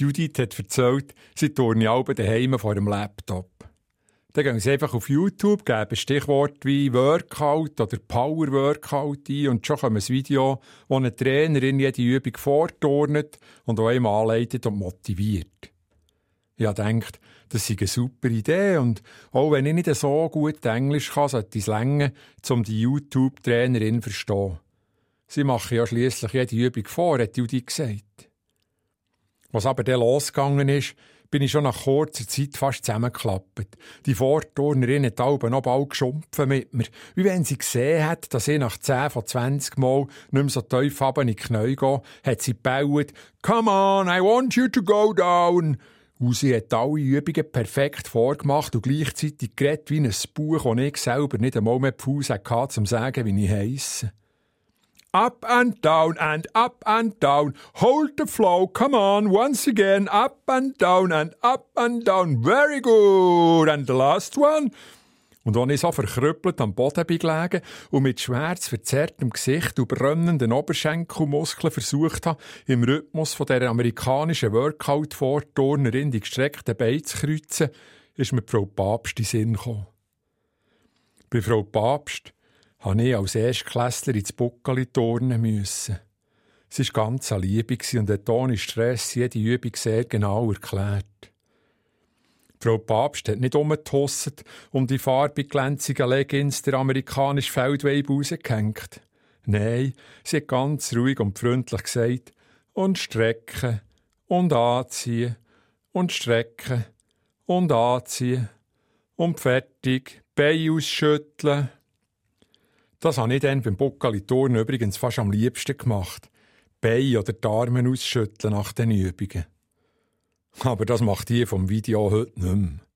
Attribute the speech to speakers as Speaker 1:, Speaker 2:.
Speaker 1: Judith hat erzählt, sie turne alle daheim vor dem Laptop. Dann gehen sie einfach auf YouTube, geben Stichworte wie Workout oder Power Workout ein und schon kommt ein Video, wo eine Trainerin jede Übung vorturnet und auch einmal anleitet und motiviert. Ich habe gedacht, das sei eine super Idee und auch wenn ich nicht so gut Englisch kann, sollte es länger, um die YouTube-Trainerin zu verstehen. Sie machen ja schließlich jede Übung vor, hat Judy gesagt. Was aber dann losgegangen ist, bin ich schon nach kurzer Zeit fast zusammengeklappt. Die Vorturnerin hat Alben noch bald geschumpfen mit mir, wie wenn sie gesehen hat, dass ich nach 10 von 20 Mal nicht mehr so tief in die Knie gehe, hat sie gebaut, «Come on, I want you to go down!» Und sie hat alle Übungen perfekt vorgemacht und gleichzeitig geredet wie ein Buch, das ich selber nicht einmal mehr die Fuß hatte, um zu sagen, wie ich heisse. Up and down and up and down. Hold the flow. Come on. Once again. Up and down and up and down. Very good. And the last one. Und als ich so verkrüppelt am Boden bin gelegen und mit schmerzverzerrtem Gesicht und brennenden Oberschenkelmuskeln versucht habe, im Rhythmus von der amerikanischen Workout-Vorturnerin die gestreckten Beine zu kreuzen, ist mir Frau Papst in Sinn gekommen. Bei Frau Papst habe ich als Erstklässler ins Buckeli turnen müssen. Sie war ganz eine Liebe und hat ohne Stress jede Übung sehr genau erklärt. Frau Papst hat nicht umgetosset und die farbig glänzigen Leggings der amerikanischen Feldweib rausgehängt. Nein, sie hat ganz ruhig und freundlich gesagt, und strecken, und anziehen, und strecken, und anziehen, und fertig, Beine ausschütteln, das habe ich dann beim Buckali-Turnen übrigens fast am liebsten gemacht. Beine oder die Arme ausschütteln nach den Übungen. Aber das macht die vom Video heute nicht mehr.